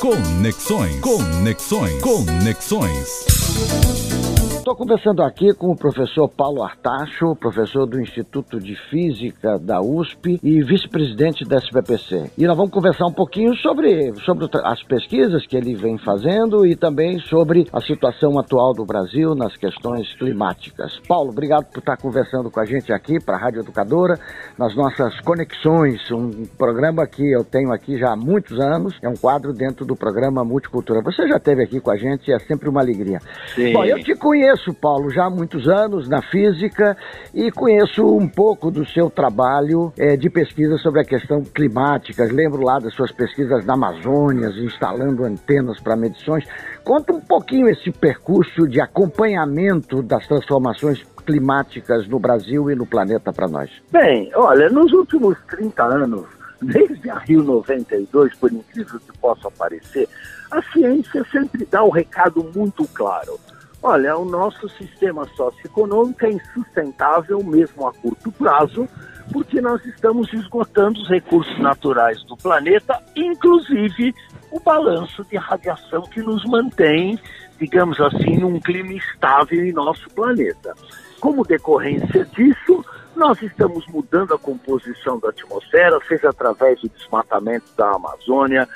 Conexões. Conexões. Conexões. Estou conversando aqui com o professor Paulo Artacho, professor do Instituto de Física da USP e vice-presidente da SBPC. E nós vamos conversar um pouquinho sobre, sobre as pesquisas que ele vem fazendo e também sobre a situação atual do Brasil nas questões climáticas. Paulo, obrigado por estar conversando com a gente aqui para a Rádio Educadora, nas nossas conexões, um programa que eu tenho aqui já há muitos anos, é um quadro dentro do programa Multicultura. Você já esteve aqui com a gente, é sempre uma alegria. Sim. Bom, eu te conheço conheço Paulo já há muitos anos na física e conheço um pouco do seu trabalho é, de pesquisa sobre a questão climática. Lembro lá das suas pesquisas na Amazônia, instalando antenas para medições. Conta um pouquinho esse percurso de acompanhamento das transformações climáticas no Brasil e no planeta para nós. Bem, olha, nos últimos 30 anos, desde a Rio 92, por incrível que possa parecer, a ciência sempre dá um recado muito claro. Olha, o nosso sistema socioeconômico é insustentável mesmo a curto prazo, porque nós estamos esgotando os recursos naturais do planeta, inclusive o balanço de radiação que nos mantém, digamos assim, num clima estável em nosso planeta. Como decorrência disso, nós estamos mudando a composição da atmosfera, seja através do desmatamento da Amazônia,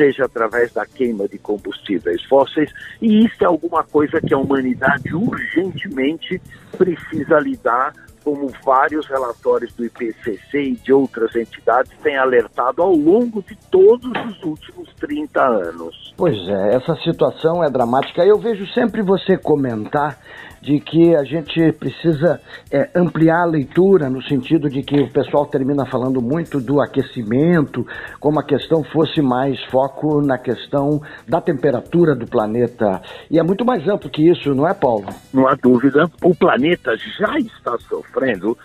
seja através da queima de combustíveis fósseis, e isso é alguma coisa que a humanidade urgentemente precisa lidar, como vários relatórios do IPCC e de outras entidades têm alertado ao longo de todos os últimos 30 anos. Pois é, essa situação é dramática. Eu vejo sempre você comentar de que a gente precisa é, ampliar a leitura no sentido de que o pessoal termina falando muito do aquecimento, como a questão fosse mais foco na questão da temperatura do planeta. E é muito mais amplo que isso, não é, Paulo? Não há dúvida. O planeta já está sofrendo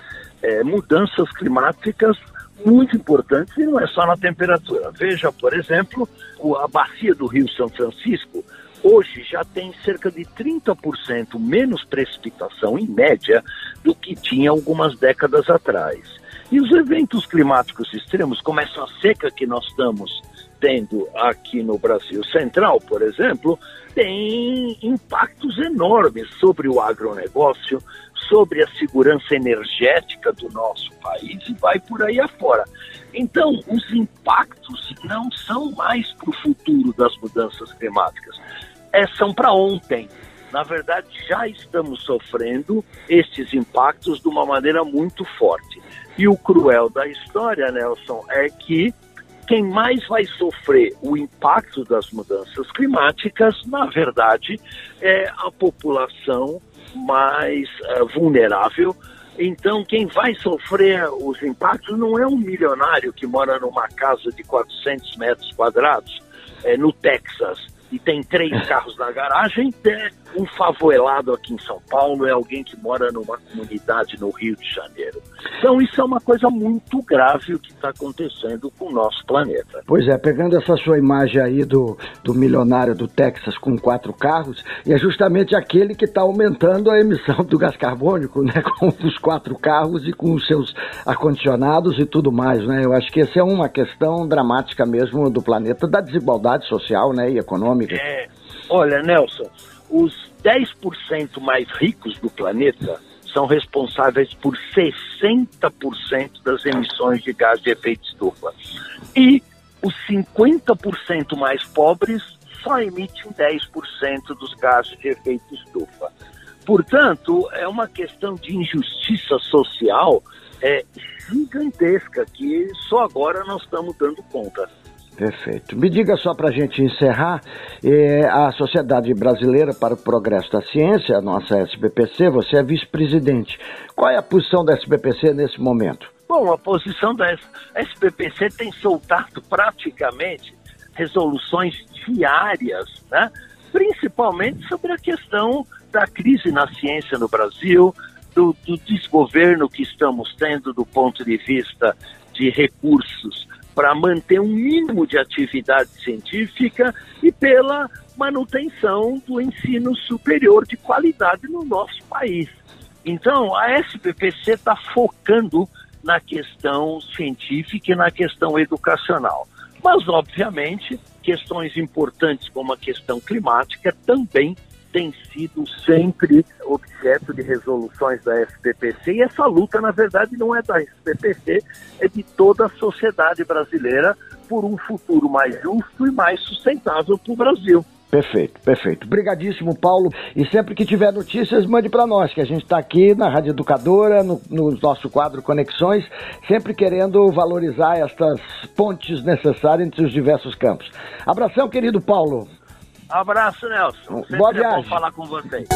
é, mudanças climáticas muito importantes e não é só na temperatura. Veja, por exemplo, a bacia do Rio São Francisco hoje já tem cerca de 30% menos precipitação, em média, do que tinha algumas décadas atrás. E os eventos climáticos extremos, como essa seca que nós estamos tendo aqui no Brasil Central, por exemplo, tem impactos enormes sobre o agronegócio, sobre a segurança energética do nosso país e vai por aí afora. Então, os impactos não são mais para o futuro das mudanças climáticas, é, são para ontem. Na verdade, já estamos sofrendo estes impactos de uma maneira muito forte. E o cruel da história, Nelson, é que quem mais vai sofrer o impacto das mudanças climáticas, na verdade, é a população mais uh, vulnerável. Então, quem vai sofrer os impactos não é um milionário que mora numa casa de 400 metros quadrados é, no Texas e tem três carros na garagem, é um favelado aqui em São Paulo, é alguém que mora numa comunidade no Rio de Janeiro. Então isso é uma coisa muito grave o que está acontecendo com o nosso planeta. Pois é, pegando essa sua imagem aí do, do milionário do Texas com quatro carros, e é justamente aquele que está aumentando a emissão do gás carbônico, né, com os quatro carros e com os seus ar-condicionados e tudo mais, né? Eu acho que essa é uma questão dramática mesmo do planeta, da desigualdade social, né, e econômica. É, olha, Nelson, os 10% mais ricos do planeta são responsáveis por 60% das emissões de gás de efeito estufa. E os 50% mais pobres só emitem 10% dos gases de efeito estufa. Portanto, é uma questão de injustiça social é, gigantesca que só agora nós estamos dando conta. Perfeito. Me diga só para a gente encerrar, é, a Sociedade Brasileira para o Progresso da Ciência, a nossa SBPC, você é vice-presidente. Qual é a posição da SBPC nesse momento? Bom, a posição da SBPC tem soltado praticamente resoluções diárias, né? principalmente sobre a questão da crise na ciência no Brasil, do, do desgoverno que estamos tendo do ponto de vista de recursos para manter um mínimo de atividade científica e pela manutenção do ensino superior de qualidade no nosso país. Então, a SPPC está focando na questão científica e na questão educacional. Mas, obviamente, questões importantes como a questão climática também têm sido sempre objeto de resoluções da SPPC e essa luta, na verdade, não é da SPPC, é de toda a sociedade brasileira por um futuro mais justo e mais sustentável para o Brasil. Perfeito, perfeito. Obrigadíssimo, Paulo. E sempre que tiver notícias, mande para nós, que a gente está aqui na Rádio Educadora, no, no, nosso quadro Conexões, sempre querendo valorizar estas pontes necessárias entre os diversos campos. Abração, querido Paulo. Abraço, Nelson. Sempre Boa é viagem. bom falar com vocês.